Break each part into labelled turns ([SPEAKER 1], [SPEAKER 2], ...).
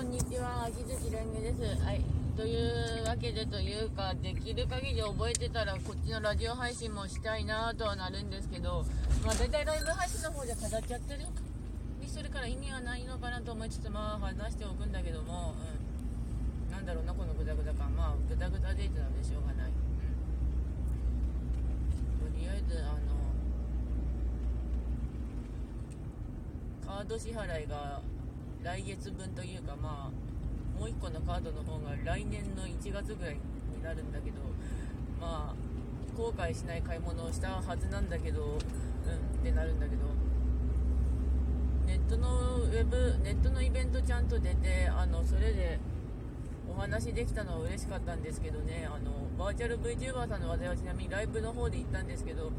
[SPEAKER 1] こんにちは、秋月蓮華です。はい。というわけでというか、できる限り覚えてたら、こっちのラジオ配信もしたいなとはなるんですけど、まあ大体ライブ配信の方じゃ飾っちゃってる？にするから意味はないのかなと思いつつ、まあ話しておくんだけども、うん。なんだろうな、このグダグダ感。まあ、グダグダデートなんでしょうがない。うん。とりあえず、あの、カード支払いが来月分というかまあもう1個のカードの方が来年の1月ぐらいになるんだけどまあ後悔しない買い物をしたはずなんだけどうんってなるんだけど。ネットのウェブネットのイベントちゃんと出てあのそれでお話できたのは嬉しかったんですけどね。あのバーチャル VTuber さんの話題はちなみにライブの方で行ったんですけど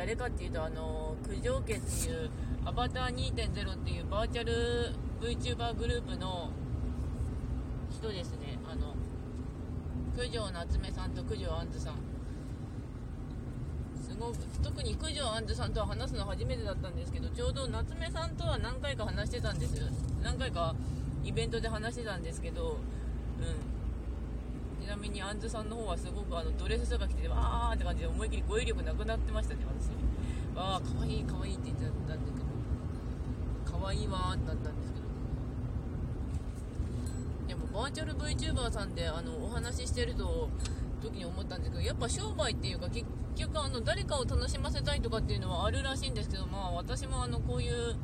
[SPEAKER 1] 誰かっていうとあの九条家っていうアバター2.0っていうバーチャル VTuber グループの人ですね。あの九条夏目さんと九条あんずさん。すごく特に九条あんずさんとは話すの初めてだったんですけどちょうど夏目さんとは何回か話してたんです何回かイベントで話してたんですけどうん。ちなみにあんずさんの方はすごくあのドレス姿着ててわーって感じで思いっきり語彙力なくなってましたね私わあかわいいかわいいって言ってたんだけどかわいいわーってなったんですけどでもバーチャル VTuber さんであのお話ししてると時に思ったんですけどやっぱ商売っていうか結局あの誰かを楽しませたいとかっていうのはあるらしいんですけどまあ私もあのこういう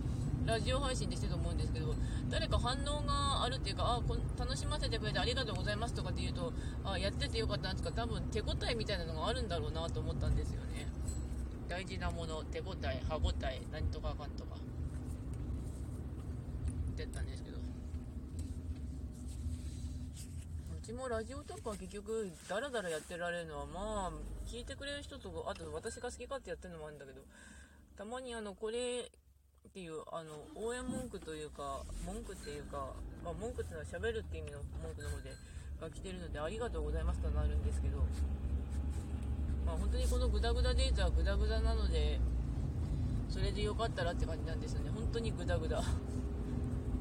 [SPEAKER 1] ラジオ配信でしてると思うんですけど誰か反応があるっていうかあこ楽しませてくれてありがとうございますとかって言うとあやっててよかったなとか多分手応えみたいなのがあるんだろうなと思ったんですよね。大事なもの手応え歯応え何とかあかんとか。って言ったんですけど。うちもラジオトークは結局ダラダラやってられるのはまあ聞いてくれる人とあと私が好き勝手やってるのもあるんだけどたまにあのこれっていうあの応援文句というか文句っていうか、まあ、文句っていうのは喋るって意味の文句の方でが来てるのでありがとうございますとなるんですけどまあ本当にこのグダグダデータはグダグダなのでそれでよかったらって感じなんですよね。本当にグダグダ。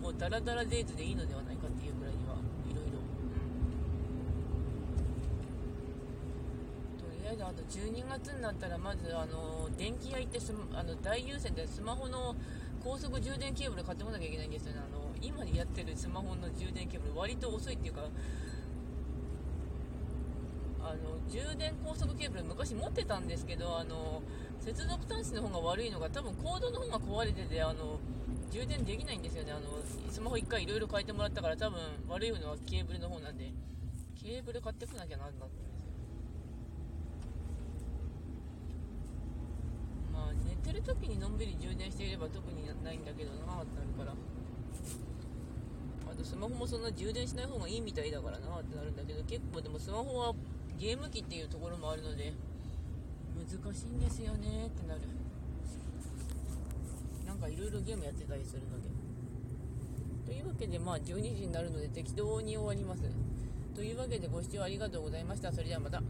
[SPEAKER 1] もうダラダラデートでいいのではないかっていうくらいにはいろいろあと12月になったらまずあの電気屋行ってあの大優先でスマホの高速充電ケーブル買ってこなきゃいけないんですよね。あの今でやってるスマホの充電ケーブル割と遅いっていうかあの充電高速ケーブル昔持ってたんですけどあの接続端子の方が悪いのが多分コードの方が壊れててあの充電できないんですよね。あのスマホ1回いろいろ変えてもらったから多分悪いのはケーブルの方なんでケーブル買ってこなきゃなんなってんですよまあ寝てる時にのんびり充電していれば特にないんだけどなってなるからあとスマホもそんな充電しない方がいいみたいだからなってなるんだけど結構でもスマホはゲーム機っていうところもあるので難しいんですよねってなる。なんかいろいろゲームやってたりするので。というわけでまあ12時になるので適当に終わります。というわけでご視聴ありがとうございました。それではまた。